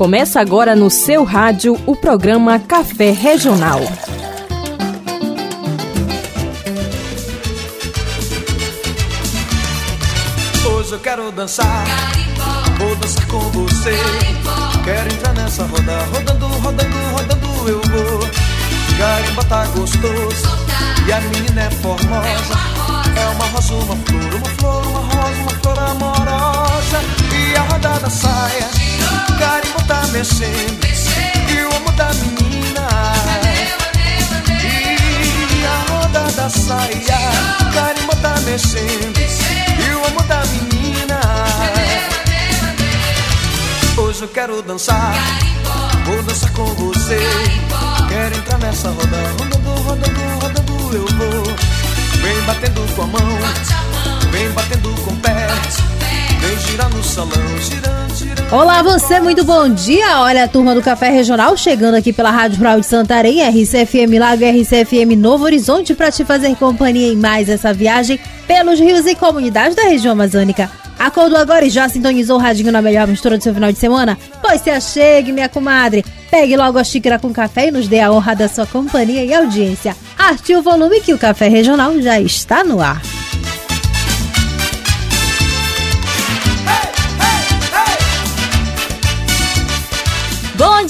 Começa agora no seu rádio o programa Café Regional. Hoje eu quero dançar, vou dançar com você. Quero entrar nessa roda, rodando, rodando, rodando eu vou. Garimba tá gostoso e a menina é formosa. É uma rosa, uma flor, uma flor, uma rosa, uma flor amorosa. E a roda da saia, garimba tá mexendo. E o amor da menina. E a roda da saia, garimba tá mexendo. E o amor da menina. Hoje eu quero dançar, vou dançar com você. Quero entrar nessa roda, rodando, rodando, rodando eu vou. Vem batendo com a mão, vem batendo com o pé. Vem girar no salão, girando. Olá, você, muito bom dia. Olha a turma do Café Regional chegando aqui pela Rádio Rural de Santarém, RCFM Lago RCFM Novo Horizonte, para te fazer companhia em mais essa viagem pelos rios e comunidades da região amazônica. Acordou agora e já sintonizou o radinho na melhor mistura do seu final de semana? Pois se achegue, minha comadre. Pegue logo a xícara com café e nos dê a honra da sua companhia e audiência. Arte o volume que o Café Regional já está no ar.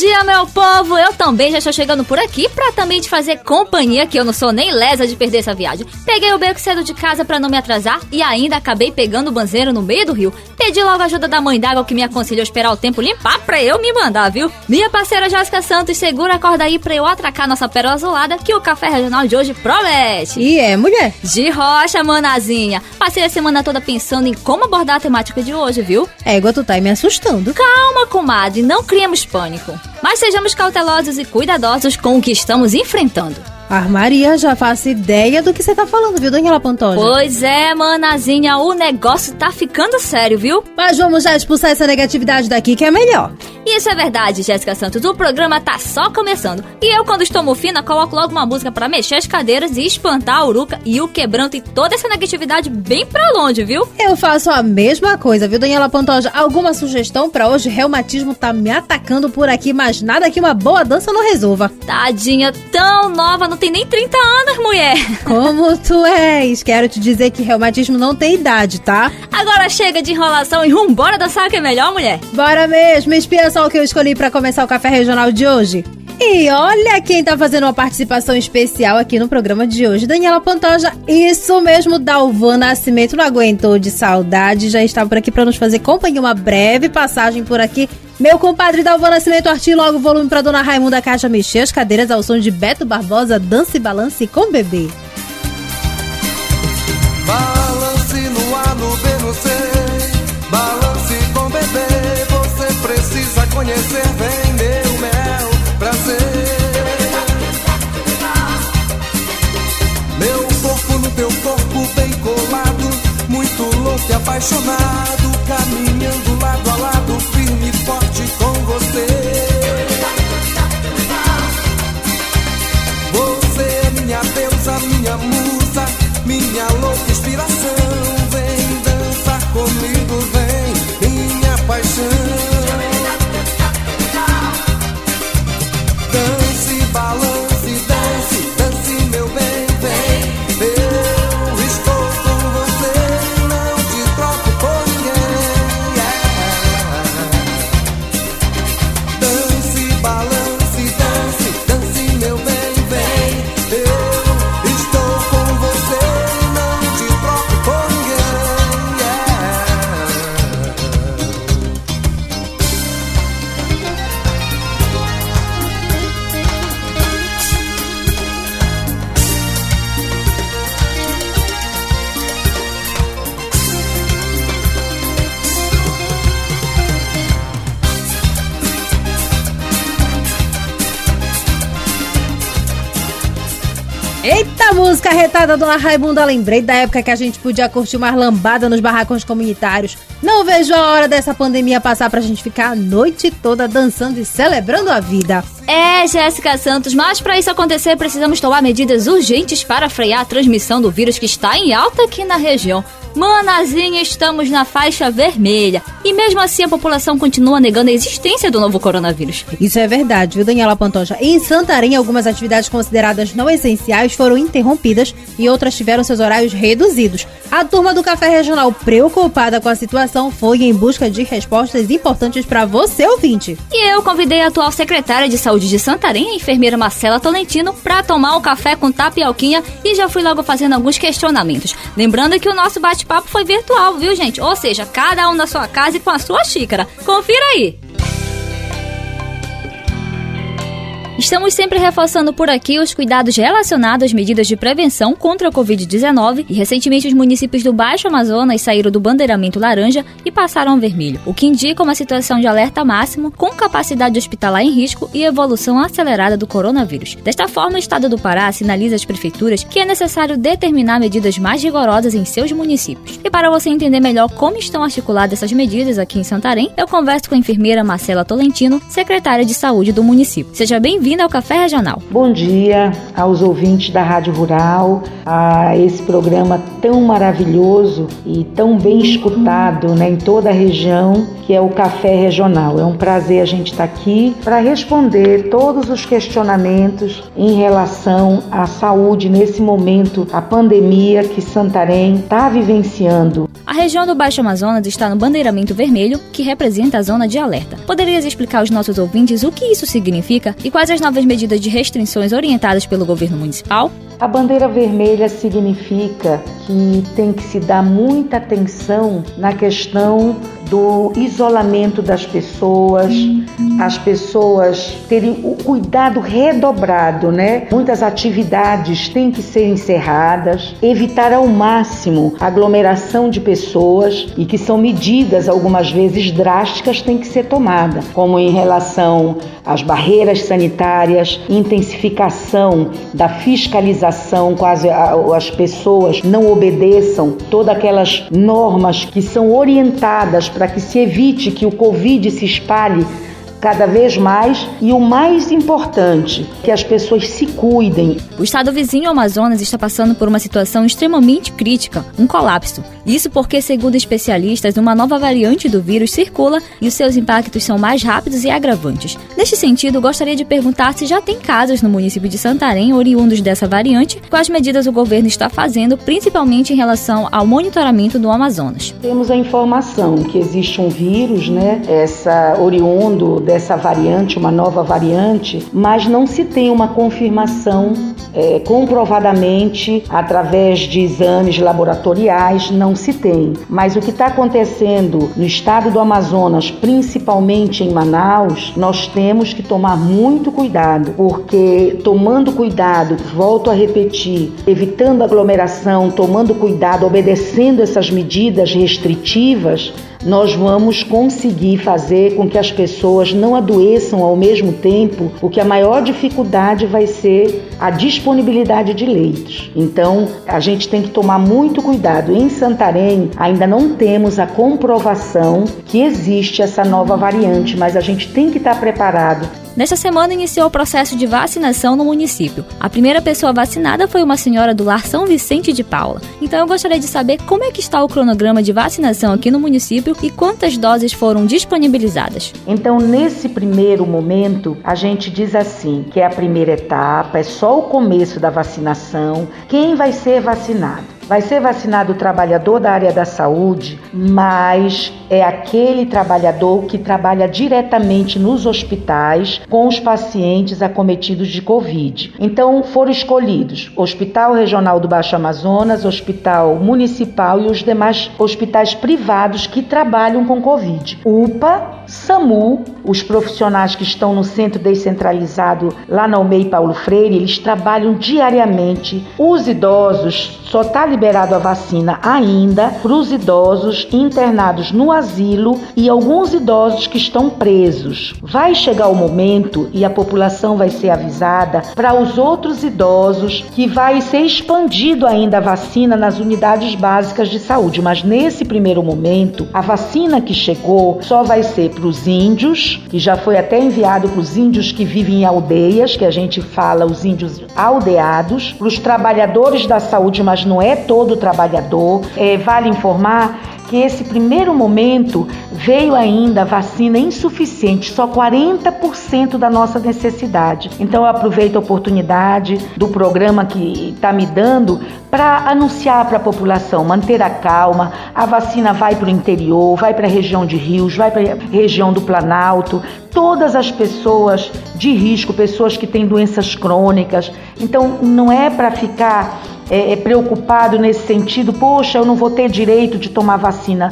Dia, meu povo! Eu também já estou chegando por aqui pra também te fazer companhia, que eu não sou nem lesa de perder essa viagem. Peguei o beco cedo de casa pra não me atrasar e ainda acabei pegando o banzeiro no meio do rio. Pedi logo a ajuda da mãe d'água que me aconselhou esperar o tempo limpar pra eu me mandar, viu? Minha parceira Jéssica Santos, segura a corda aí pra eu atracar nossa pérola azulada que o café regional de hoje promete. E é, mulher? De rocha, manazinha. Passei a semana toda pensando em como abordar a temática de hoje, viu? Égua, tu tá aí me assustando. Calma, comadre, não criemos pânico. Mas sejamos cautelosos e cuidadosos com o que estamos enfrentando. A Maria já faço ideia do que você tá falando, viu, Daniela Pantoja? Pois é, manazinha, o negócio tá ficando sério, viu? Mas vamos já expulsar essa negatividade daqui que é melhor. Isso é verdade, Jéssica Santos. O programa tá só começando. E eu, quando estou mofina, coloco logo uma música para mexer as cadeiras e espantar a uruca e o quebranto e toda essa negatividade bem pra longe, viu? Eu faço a mesma coisa, viu, Daniela Pantoja? Alguma sugestão pra hoje? Reumatismo tá me atacando por aqui, mas nada que uma boa dança não resolva. Tadinha, tão nova, não tem nem 30 anos, mulher. Como tu és? Quero te dizer que reumatismo não tem idade, tá? Agora chega de enrolação e vambora dançar que é melhor, mulher. Bora mesmo, espia só o que eu escolhi pra começar o café regional de hoje. E olha quem tá fazendo uma participação especial aqui no programa de hoje, Daniela Pantoja. Isso mesmo, Dalvan Nascimento não aguentou de saudade, já está por aqui para nos fazer companhia, uma breve passagem por aqui. Meu compadre Dalvan Nascimento, arti logo volume pra Dona Raimunda Caixa mexer as cadeiras ao som de Beto Barbosa, dança e balance com bebê. Balance no ar, no B, no C. Balance com bebê. Você precisa conhecer bem meu mel prazer. Meu corpo no teu corpo bem colado. Muito louco e apaixonado. Caminhando lado a lado, retada, Dona Raimunda. Lembrei da época que a gente podia curtir uma lambada nos barracões comunitários. Não vejo a hora dessa pandemia passar pra gente ficar a noite toda dançando e celebrando a vida. É, Jéssica Santos, mas para isso acontecer precisamos tomar medidas urgentes para frear a transmissão do vírus que está em alta aqui na região. Manazinha, estamos na faixa vermelha. E mesmo assim a população continua negando a existência do novo coronavírus. Isso é verdade, viu, Daniela Pantoja? Em Santarém, algumas atividades consideradas não essenciais foram interrompidas e outras tiveram seus horários reduzidos. A turma do Café Regional, preocupada com a situação, foi em busca de respostas importantes para você, ouvinte. E eu convidei a atual secretária de Saúde de Santarém, a enfermeira Marcela Tolentino, para tomar um café com tapioquinha e já fui logo fazendo alguns questionamentos. Lembrando que o nosso bate-papo foi virtual, viu, gente? Ou seja, cada um na sua casa e com a sua xícara. Confira aí! Estamos sempre reforçando por aqui os cuidados relacionados às medidas de prevenção contra a Covid-19 e recentemente os municípios do Baixo Amazonas saíram do bandeiramento laranja e passaram ao vermelho, o que indica uma situação de alerta máximo com capacidade hospitalar em risco e evolução acelerada do coronavírus. Desta forma, o estado do Pará sinaliza às prefeituras que é necessário determinar medidas mais rigorosas em seus municípios. E para você entender melhor como estão articuladas essas medidas aqui em Santarém, eu converso com a enfermeira Marcela Tolentino, secretária de saúde do município. Seja bem-vindo bem-vindo ao Café Regional. Bom dia aos ouvintes da Rádio Rural, a esse programa tão maravilhoso e tão bem escutado né, em toda a região, que é o Café Regional. É um prazer a gente estar aqui para responder todos os questionamentos em relação à saúde nesse momento, a pandemia que Santarém está vivenciando. A região do Baixo Amazonas está no bandeiramento vermelho, que representa a zona de alerta. Poderias explicar aos nossos ouvintes o que isso significa e quais as as novas medidas de restrições orientadas pelo governo municipal? A bandeira vermelha significa que tem que se dar muita atenção na questão do isolamento das pessoas, as pessoas terem o cuidado redobrado, né? Muitas atividades têm que ser encerradas, evitar ao máximo aglomeração de pessoas e que são medidas algumas vezes drásticas têm que ser tomadas, como em relação às barreiras sanitárias, intensificação da fiscalização, quase as pessoas não obedeçam todas aquelas normas que são orientadas para que se evite que o Covid se espalhe cada vez mais e o mais importante, que as pessoas se cuidem. O estado vizinho Amazonas está passando por uma situação extremamente crítica, um colapso. Isso porque, segundo especialistas, uma nova variante do vírus circula e os seus impactos são mais rápidos e agravantes. Neste sentido, gostaria de perguntar se já tem casos no município de Santarém oriundos dessa variante, quais medidas o governo está fazendo, principalmente em relação ao monitoramento do Amazonas. Temos a informação que existe um vírus, né, essa oriundo dessa variante, uma nova variante, mas não se tem uma confirmação é, comprovadamente através de exames laboratoriais, não se tem. Mas o que está acontecendo no estado do Amazonas, principalmente em Manaus, nós temos que tomar muito cuidado, porque tomando cuidado, volto a repetir, evitando aglomeração, tomando cuidado, obedecendo essas medidas restritivas, nós vamos conseguir fazer com que as pessoas não adoeçam ao mesmo tempo, o que a maior dificuldade vai ser a disponibilidade de leitos. Então, a gente tem que tomar muito cuidado. Em Santarém, ainda não temos a comprovação que existe essa nova variante, mas a gente tem que estar preparado Nesta semana iniciou o processo de vacinação no município. A primeira pessoa vacinada foi uma senhora do Lar São Vicente de Paula. Então eu gostaria de saber como é que está o cronograma de vacinação aqui no município e quantas doses foram disponibilizadas. Então, nesse primeiro momento, a gente diz assim, que é a primeira etapa, é só o começo da vacinação. Quem vai ser vacinado? Vai ser vacinado o trabalhador da área da saúde, mas é aquele trabalhador que trabalha diretamente nos hospitais com os pacientes acometidos de Covid. Então foram escolhidos Hospital Regional do Baixo Amazonas, Hospital Municipal e os demais hospitais privados que trabalham com Covid. UPA, SAMU, os profissionais que estão no centro descentralizado lá na UMEI Paulo Freire, eles trabalham diariamente. Os idosos só está liberado a vacina ainda para os idosos internados no asilo e alguns idosos que estão presos. Vai chegar o momento e a população vai ser avisada para os outros idosos que vai ser expandido ainda a vacina nas unidades básicas de saúde, mas nesse primeiro momento a vacina que chegou só vai ser para os índios, que já foi até enviado para os índios que vivem em aldeias, que a gente fala os índios aldeados, para os trabalhadores da saúde, mas não é todo trabalhador. É, vale informar que esse primeiro momento veio ainda vacina insuficiente, só 40% da nossa necessidade. Então eu aproveito a oportunidade do programa que está me dando para anunciar para a população, manter a calma. A vacina vai para o interior, vai para a região de Rios, vai para a região do Planalto. Todas as pessoas de risco, pessoas que têm doenças crônicas. Então não é para ficar é, é, preocupado nesse sentido, poxa, eu não vou ter direito de tomar vacina.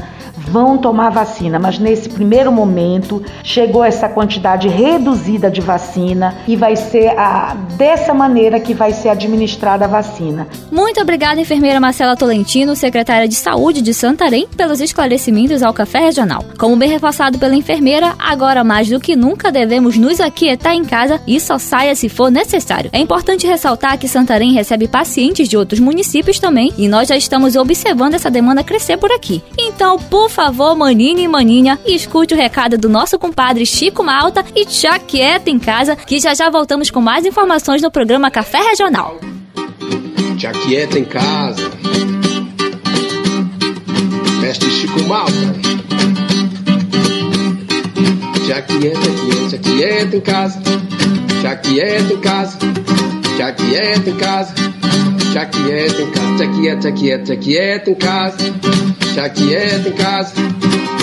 Vão tomar vacina, mas nesse primeiro momento chegou essa quantidade reduzida de vacina e vai ser a, dessa maneira que vai ser administrada a vacina. Muito obrigada, enfermeira Marcela Tolentino, secretária de Saúde de Santarém, pelos esclarecimentos ao Café Regional. Como bem reforçado pela enfermeira, agora mais do que nunca devemos nos aquietar em casa e só saia se for necessário. É importante ressaltar que Santarém recebe pacientes de outros municípios também e nós já estamos observando essa demanda crescer por aqui. Então, por favor, maninha e maninha, escute o recado do nosso compadre Chico Malta e tchau quieta em casa, que já já voltamos com mais informações no programa Café Regional. Tchau quieta em casa. Mestre Chico Malta. Tchau quieta, quieta, quieta em casa. Tchau quieta em casa. Tchau quieta em casa. Já quieta em casa, já quieta, quieta, quieta em casa. Já quieta em casa,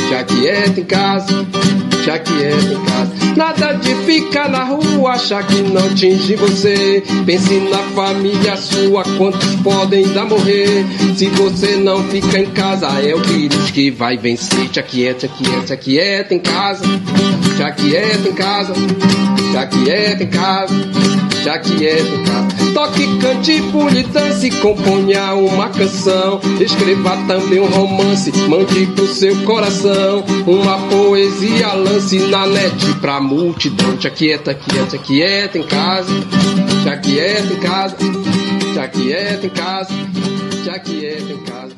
já quieta em casa. Já quieta em casa. Nada de ficar na rua, achar que não atinge você. Pense na família sua, quantos podem ainda morrer. Se você não fica em casa, é o vírus que vai vencer. Já quieta, quieta, quieta em casa. Já quieta em casa, já quieta em casa já que é casa. Toque, cante, pule, dance, componha uma canção. Escreva também um romance, mande pro seu coração. Uma poesia, lance na net pra multidão. Já quieta, quieta, quieta em casa. Já quieta em casa. Já quieta em casa. Já quieta em casa.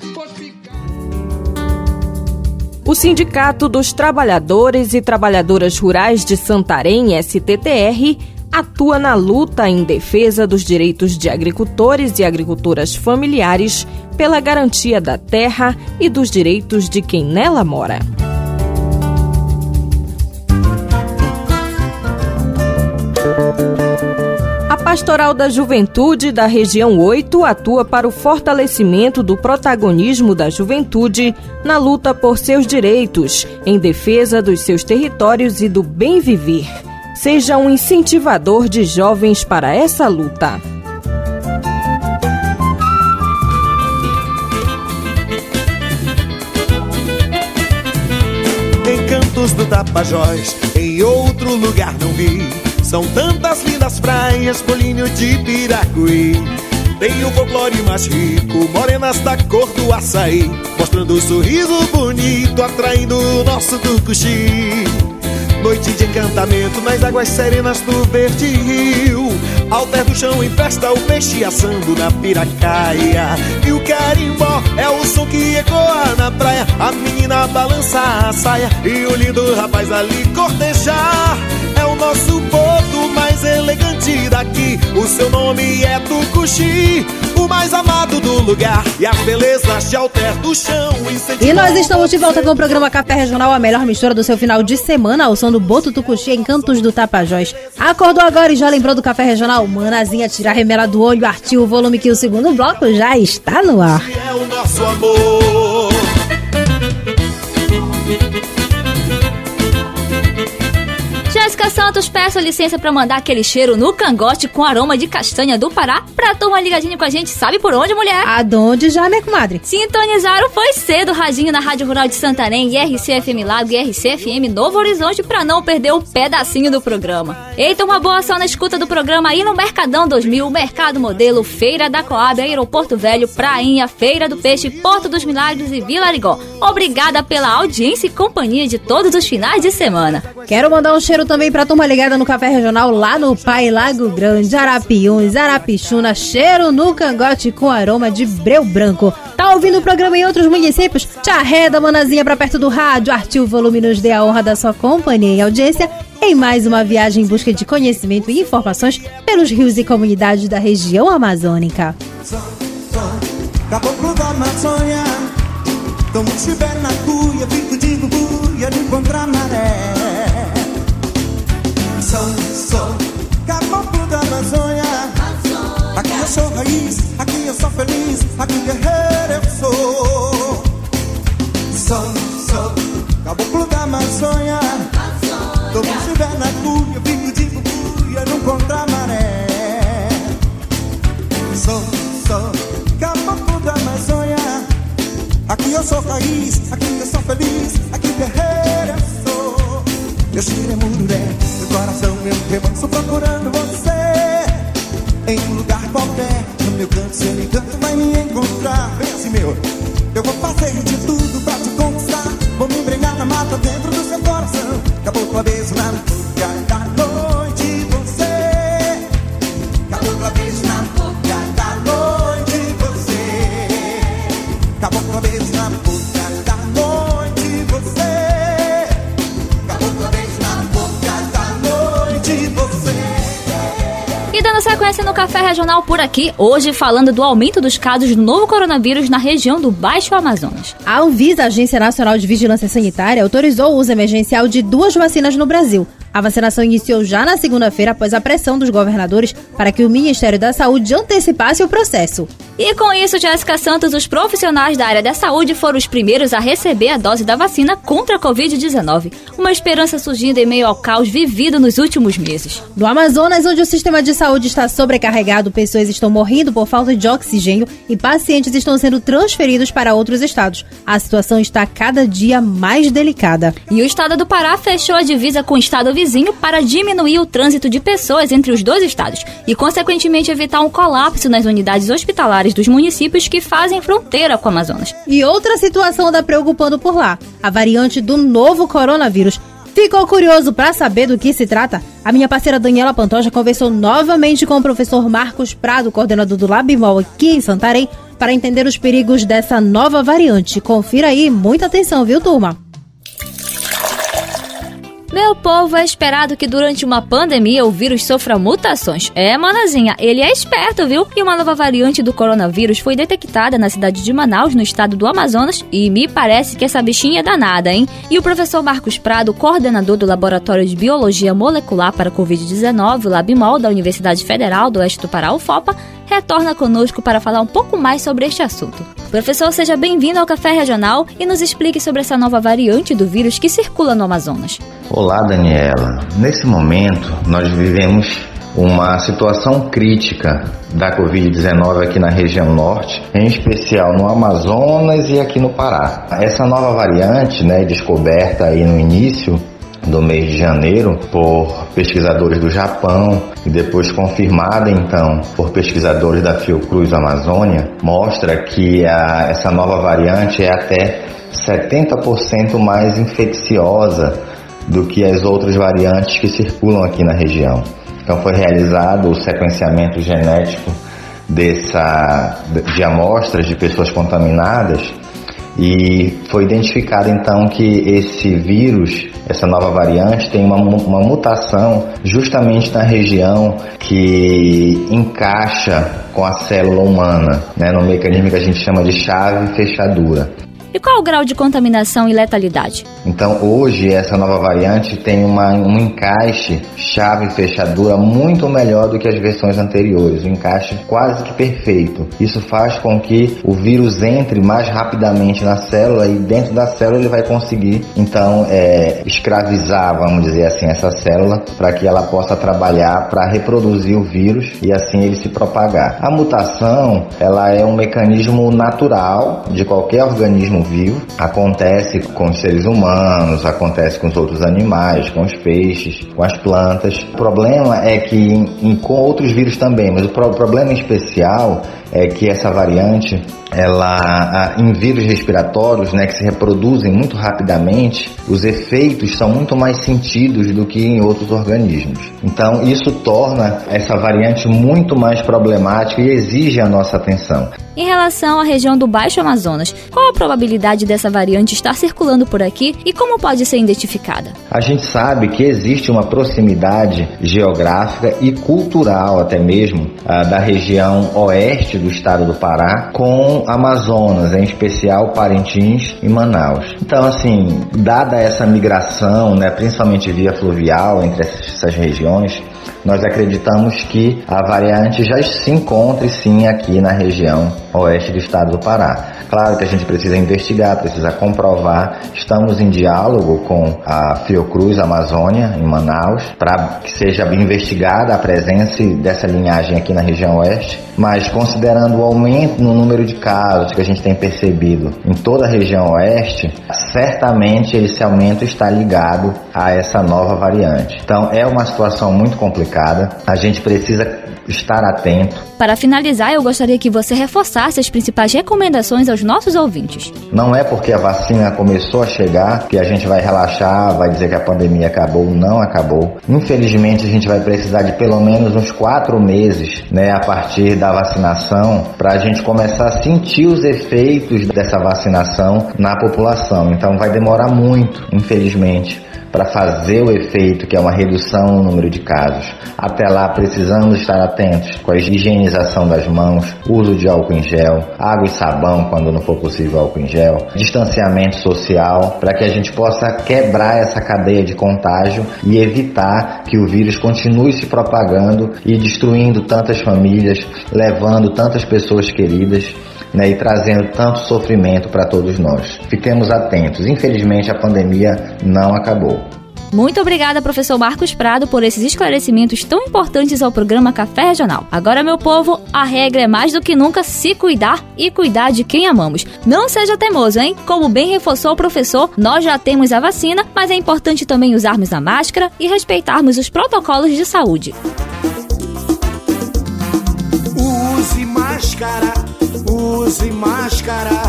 O Sindicato dos Trabalhadores e Trabalhadoras Rurais de Santarém, STTR, atua na luta em defesa dos direitos de agricultores e agricultoras familiares pela garantia da terra e dos direitos de quem nela mora. Pastoral da Juventude da Região 8 atua para o fortalecimento do protagonismo da juventude na luta por seus direitos, em defesa dos seus territórios e do bem viver seja um incentivador de jovens para essa luta. Encantos do Tapajós, em outro lugar não vi. São tantas lindas praias, bolinho de Piracuí. Tem o folclore mais rico, morenas da cor do açaí Mostrando o um sorriso bonito, atraindo o nosso tucuxi. Noite de encantamento nas águas serenas do verde rio. Alter do chão em festa, o peixe assando na piracaia. E o carimbó é o som que ecoa na praia. A menina balança a saia e o lindo rapaz ali cortejar. É o nosso mais elegante daqui O seu nome é Tucuxi o mais amado do lugar e as belezas de alter do chão. E nós estamos de volta com o programa Café Regional, a melhor mistura do seu final de semana, ao som do Boto Tucuxi em Cantos do Tapajós. Acordou agora e já lembrou do Café Regional? Manazinha, tira a remela do olho, artiu o volume que o segundo bloco já está no ar. É o nosso amor. Santos, peço licença para mandar aquele cheiro no cangote com aroma de castanha do Pará pra turma ligadinha com a gente. Sabe por onde, mulher? Aonde já, né, comadre? Sintonizaram foi cedo radinho na Rádio Rural de Santarém, IRCFM Lago e IRCFM Novo Horizonte pra não perder um pedacinho do programa. Eita, uma boa ação na escuta do programa aí no Mercadão 2000, Mercado Modelo, Feira da Coab, Aeroporto Velho, Prainha, Feira do Peixe, Porto dos Milagres e Vila Arigó. Obrigada pela audiência e companhia de todos os finais de semana. Quero mandar um cheiro também pra turma ligada no Café Regional lá no Pai Lago Grande, Arapiuns, Arapixuna, cheiro no cangote com aroma de breu branco. Tá ouvindo o programa em outros municípios? Te arreda, manazinha, pra perto do rádio, artiu o volume nos dê a honra da sua companhia e audiência em mais uma viagem em busca de conhecimento e informações pelos rios e comunidades da região amazônica. caboclo da Amazônia. Na cuia, fico de aqui guerreiro eu sou. Sou, sou caboclo da Amazônia. Como estiver na cuia, fico de bubuia de encontrar maré. Sou, sou caboclo da Amazônia. Aqui eu sou raiz, aqui eu sou feliz, aqui guerreiro eu sou. Meu cheiro é mururé, meu coração um remanso procurando você. Em um lugar qualquer, meu canto, seu encanto vai me encontrar. Vem assim, meu, eu vou fazer de tudo pra te conquistar. Vou me embrenhar na mata dentro do seu coração. Caboclo a beijo na boca da noite, você. Caboclo a beijo na boca da noite, você. Caboclo a dando sequência no Café Regional por aqui, hoje falando do aumento dos casos do novo coronavírus na região do Baixo Amazonas. A Anvisa, Agência Nacional de Vigilância Sanitária, autorizou o uso emergencial de duas vacinas no Brasil. A vacinação iniciou já na segunda-feira após a pressão dos governadores para que o Ministério da Saúde antecipasse o processo. E com isso, Jéssica Santos, os profissionais da área da saúde foram os primeiros a receber a dose da vacina contra a Covid-19. Uma esperança surgindo em meio ao caos vivido nos últimos meses. No Amazonas, onde o sistema de saúde está sobrecarregado, pessoas estão morrendo por falta de oxigênio e pacientes estão sendo transferidos para outros estados. A situação está cada dia mais delicada. E o estado do Pará fechou a divisa com o estado vizinho para diminuir o trânsito de pessoas entre os dois estados e, consequentemente, evitar um colapso nas unidades hospitalares dos municípios que fazem fronteira com o Amazonas. E outra situação está preocupando por lá: a variante do novo coronavírus. Ficou curioso para saber do que se trata? A minha parceira Daniela Pantoja conversou novamente com o professor Marcos Prado, coordenador do Labimol aqui em Santarém, para entender os perigos dessa nova variante. Confira aí, muita atenção, viu, turma? Meu povo, é esperado que durante uma pandemia o vírus sofra mutações. É, manazinha, ele é esperto, viu? E uma nova variante do coronavírus foi detectada na cidade de Manaus, no estado do Amazonas, e me parece que essa bichinha é danada, hein? E o professor Marcos Prado, coordenador do Laboratório de Biologia Molecular para Covid-19, o Labimol, da Universidade Federal do Oeste do Pará, UFOPA, retorna conosco para falar um pouco mais sobre este assunto. Professor, seja bem-vindo ao Café Regional e nos explique sobre essa nova variante do vírus que circula no Amazonas. Olá, Daniela. Nesse momento, nós vivemos uma situação crítica da Covid-19 aqui na região norte, em especial no Amazonas e aqui no Pará. Essa nova variante, né, descoberta aí no início do mês de janeiro por pesquisadores do Japão e depois confirmada então por pesquisadores da Fiocruz Amazônia, mostra que a, essa nova variante é até 70% mais infecciosa do que as outras variantes que circulam aqui na região. Então foi realizado o sequenciamento genético dessa, de amostras de pessoas contaminadas e foi identificado então que esse vírus, essa nova variante, tem uma, uma mutação justamente na região que encaixa com a célula humana, né, no mecanismo que a gente chama de chave fechadura. E qual o grau de contaminação e letalidade? Então hoje essa nova variante tem uma, um encaixe chave fechadura muito melhor do que as versões anteriores, um encaixe quase que perfeito. Isso faz com que o vírus entre mais rapidamente na célula e dentro da célula ele vai conseguir então é, escravizar, vamos dizer assim, essa célula para que ela possa trabalhar para reproduzir o vírus e assim ele se propagar. A mutação ela é um mecanismo natural de qualquer organismo vivo, acontece com os seres humanos, acontece com os outros animais, com os peixes, com as plantas. O problema é que em, em, com outros vírus também, mas o pro, problema especial é que essa variante, ela em vírus respiratórios, né, que se reproduzem muito rapidamente, os efeitos são muito mais sentidos do que em outros organismos. Então, isso torna essa variante muito mais problemática e exige a nossa atenção. Em relação à região do Baixo Amazonas, qual a probabilidade dessa variante estar circulando por aqui e como pode ser identificada? A gente sabe que existe uma proximidade geográfica e cultural até mesmo da região oeste oeste do estado do Pará com Amazonas, em especial Parintins e Manaus. Então, assim, dada essa migração, né, principalmente via fluvial entre essas regiões, nós acreditamos que a variante já se encontre sim aqui na região oeste do estado do Pará. Claro que a gente precisa investigar, precisa comprovar. Estamos em diálogo com a Fiocruz Amazônia, em Manaus, para que seja investigada a presença dessa linhagem aqui na região oeste. Mas considerando o aumento no número de casos que a gente tem percebido em toda a região oeste, certamente esse aumento está ligado a essa nova variante. Então é uma situação muito complicada. A gente precisa estar atento. Para finalizar, eu gostaria que você reforçasse as principais recomendações aos nossos ouvintes. Não é porque a vacina começou a chegar que a gente vai relaxar, vai dizer que a pandemia acabou. Não acabou. Infelizmente, a gente vai precisar de pelo menos uns quatro meses, né, a partir da vacinação, para a gente começar a sentir os efeitos dessa vacinação na população. Então, vai demorar muito, infelizmente para fazer o efeito, que é uma redução no número de casos. Até lá, precisamos estar atentos com a higienização das mãos, uso de álcool em gel, água e sabão quando não for possível álcool em gel, distanciamento social, para que a gente possa quebrar essa cadeia de contágio e evitar que o vírus continue se propagando e destruindo tantas famílias, levando tantas pessoas queridas né, e trazendo tanto sofrimento para todos nós. Fiquemos atentos. Infelizmente, a pandemia não acabou. Muito obrigada, professor Marcos Prado, por esses esclarecimentos tão importantes ao programa Café Regional. Agora, meu povo, a regra é mais do que nunca se cuidar e cuidar de quem amamos. Não seja teimoso, hein? Como bem reforçou o professor, nós já temos a vacina, mas é importante também usarmos a máscara e respeitarmos os protocolos de saúde. Use máscara use máscara.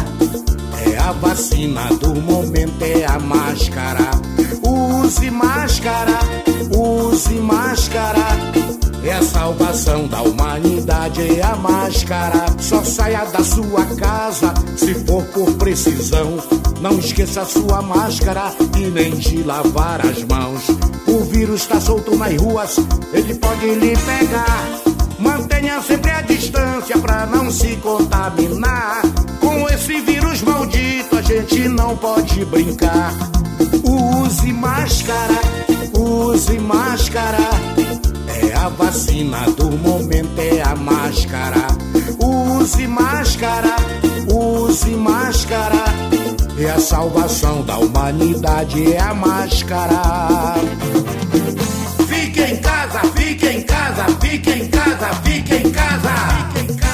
É a vacina do momento, é a máscara. Use máscara, use máscara. É a salvação da humanidade, é a máscara. Só saia da sua casa se for por precisão. Não esqueça sua máscara e nem de lavar as mãos. O vírus está solto nas ruas, ele pode lhe pegar. Mantenha sempre a distância pra não se contaminar. Com esse vírus maldito a gente não pode brincar. Use máscara, use máscara. É a vacina do momento, é a máscara. Use máscara, use máscara. É a salvação da humanidade, é a máscara. Casa, fique em casa, fique em casa. Em casa.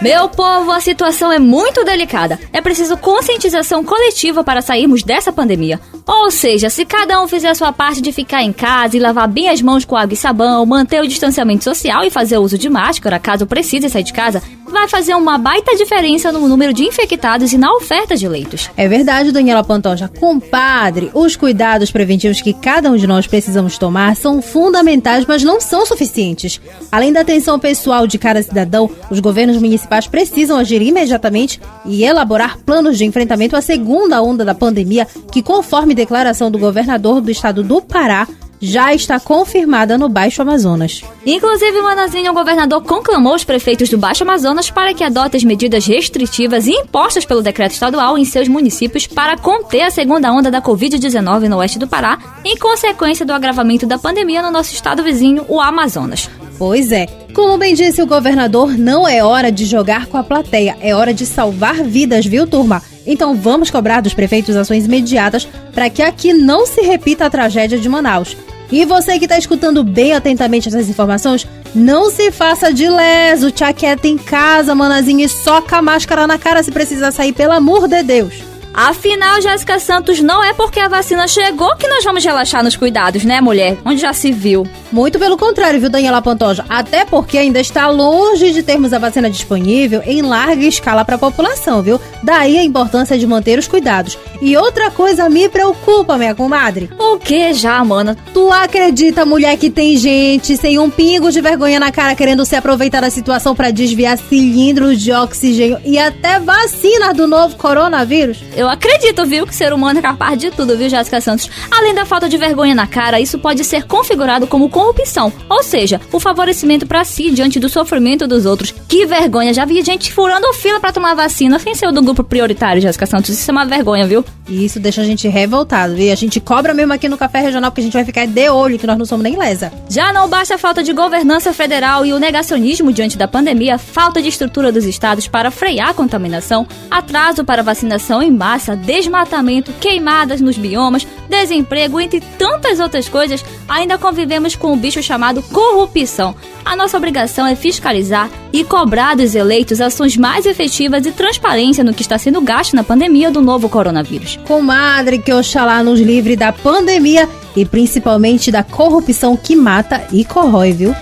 Meu povo, a situação é muito delicada. É preciso conscientização coletiva para sairmos dessa pandemia. Ou seja, se cada um fizer a sua parte de ficar em casa e lavar bem as mãos com água e sabão, manter o distanciamento social e fazer uso de máscara caso precise sair de casa, vai fazer uma baita diferença no número de infectados e na oferta de leitos. É verdade, Daniela Pantoja. Compadre, os cuidados preventivos que cada um de nós precisamos tomar são fundamentais, mas não são suficientes. Além da atenção pessoal de cada cidadão, os governos municipais precisam agir imediatamente e elaborar planos de enfrentamento à segunda onda da pandemia, que, conforme declaração do governador do estado do Pará, já está confirmada no Baixo Amazonas. Inclusive, Manazinho, o governador conclamou os prefeitos do Baixo Amazonas para que adotem as medidas restritivas impostas pelo decreto estadual em seus municípios para conter a segunda onda da Covid-19 no oeste do Pará, em consequência do agravamento da pandemia no nosso estado vizinho, o Amazonas. Pois é. Como bem disse o governador, não é hora de jogar com a plateia, é hora de salvar vidas, viu, turma? Então vamos cobrar dos prefeitos ações imediatas para que aqui não se repita a tragédia de Manaus. E você que está escutando bem atentamente essas informações, não se faça de leso, te aquieta em casa, manazinho, e soca a máscara na cara se precisar sair, pelo amor de Deus. Afinal, Jéssica Santos, não é porque a vacina chegou que nós vamos relaxar nos cuidados, né, mulher? Onde já se viu. Muito pelo contrário, viu, Daniela Pantoja? Até porque ainda está longe de termos a vacina disponível em larga escala para a população, viu? Daí a importância de manter os cuidados. E outra coisa me preocupa, minha comadre. O que já, mana? Tu acredita, mulher, que tem gente sem um pingo de vergonha na cara querendo se aproveitar da situação para desviar cilindros de oxigênio e até vacina do novo coronavírus? Eu eu acredito, viu, que o ser humano é capaz de tudo, viu, Jéssica Santos? Além da falta de vergonha na cara, isso pode ser configurado como corrupção, ou seja, o favorecimento para si diante do sofrimento dos outros. Que vergonha, já vi gente furando fila para tomar vacina sem ser do grupo prioritário, Jéssica Santos. Isso é uma vergonha, viu? E isso deixa a gente revoltado, viu? A gente cobra mesmo aqui no Café Regional porque a gente vai ficar de olho que nós não somos nem lesa. Já não basta a falta de governança federal e o negacionismo diante da pandemia, falta de estrutura dos estados para frear a contaminação, atraso para vacinação em massa, desmatamento, queimadas nos biomas, desemprego, entre tantas outras coisas, ainda convivemos com o bicho chamado corrupção. A nossa obrigação é fiscalizar e cobrar dos eleitos ações mais efetivas e transparência no que está sendo gasto na pandemia do novo coronavírus. Comadre, que Oxalá nos livre da pandemia e principalmente da corrupção que mata e corrói, viu?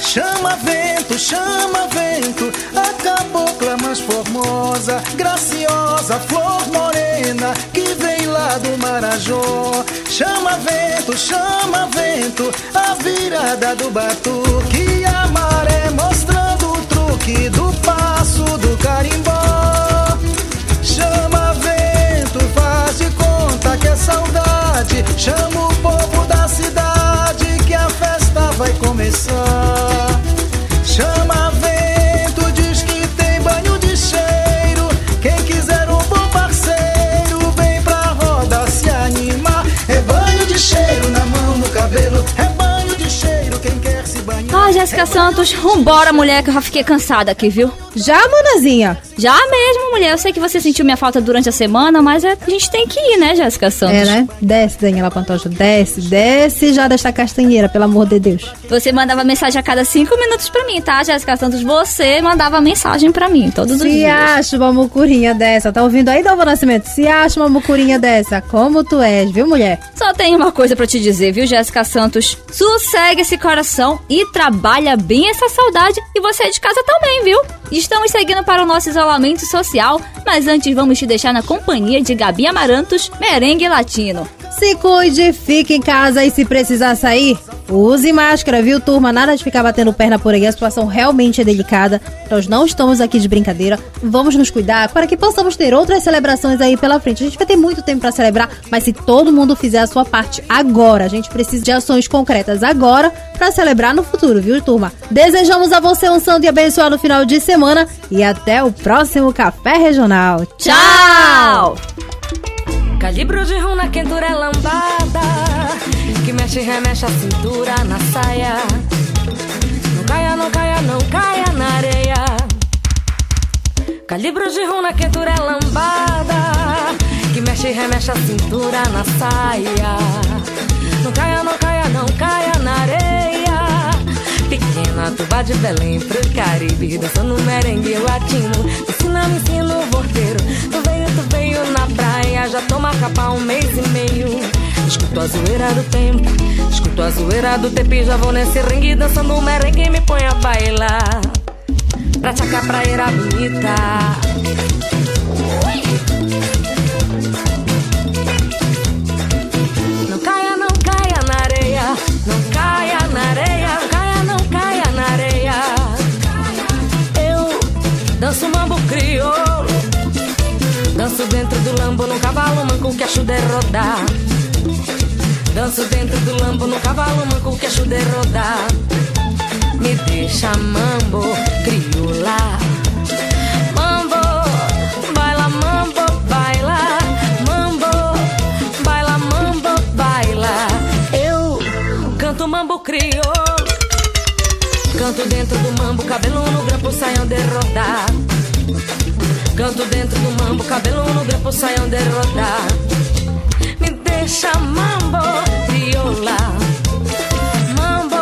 Chama vento, chama vento, a cabocla mais formosa, graciosa, flor morena, que vem lá do Marajó. Chama vento, chama vento, a virada do batuque, a maré mostrando o truque do passo do carimbó. Chama vento, faz de conta que é saudade, chama o povo da cidade que a festa vai começar. Jéssica Santos, vambora, mulher, que eu já fiquei cansada aqui, viu? Já, manazinha? Já mesmo, mulher. Eu sei que você sentiu minha falta durante a semana, mas é- a gente tem que ir, né, Jéssica Santos? É, né? Desce, Daniela Pantoja, desce, desce já desta castanheira, pelo amor de Deus. Você mandava mensagem a cada cinco minutos pra mim, tá, Jéssica Santos? Você mandava mensagem pra mim todos os Se dias. acha uma mucurinha dessa, tá ouvindo aí, Dalva Nascimento? Se acha uma mucurinha dessa, como tu és, viu, mulher? Só tenho uma coisa pra te dizer, viu, Jéssica Santos? Sossegue esse coração e trabalha bem essa saudade. E você é de casa também, viu? Estamos seguindo para o nosso isolamento social, mas antes vamos te deixar na companhia de Gabi Amarantos, Merengue Latino. Se cuide, fique em casa e se precisar sair, use máscara, viu, turma? Nada de ficar batendo perna por aí, a situação realmente é delicada. Nós não estamos aqui de brincadeira. Vamos nos cuidar para que possamos ter outras celebrações aí pela frente. A gente vai ter muito tempo para celebrar, mas se todo mundo fizer a sua parte agora, a gente precisa de ações concretas agora para celebrar no futuro, viu, turma? Desejamos a você um santo e abençoado final de semana e até o próximo Café Regional. Tchau! Calibro de rum na quentura é lambada Que mexe e remexe a cintura na saia. Não caia, não caia, não caia na areia. Calibro de rum na quentura é lambada Que mexe e remexe a cintura na saia. Não caia, não caia, não caia na areia Pequena tuba de Belém pro Caribe Dançando merengue latino Ensina, me ensina o vorteiro Tu veio, tu veio na praia Já toma capa um mês e meio. Escuto a zoeira do tempo Escuto a zoeira do tempo E já vou nesse ringue Dançando merengue me põe a bailar. Pra tchacar praeira bonita. Não manco que acho de rodar. Danço dentro do lambo no cavalo manco que acho de rodar. Me deixa mambo crioula Mambo, baila mambo, baila Mambo, baila mambo, baila Eu canto mambo crioulo. Canto dentro do mambo, cabelo no grampo, saiam de rodar Canto dentro do mambo, cabelo no grampo, saiam de rodar Me deixa mambo, crioula Mambo,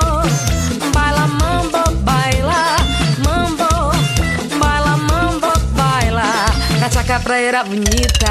baila mambo, baila. Mambo, baila mambo, baila. Cachaca praeira bonita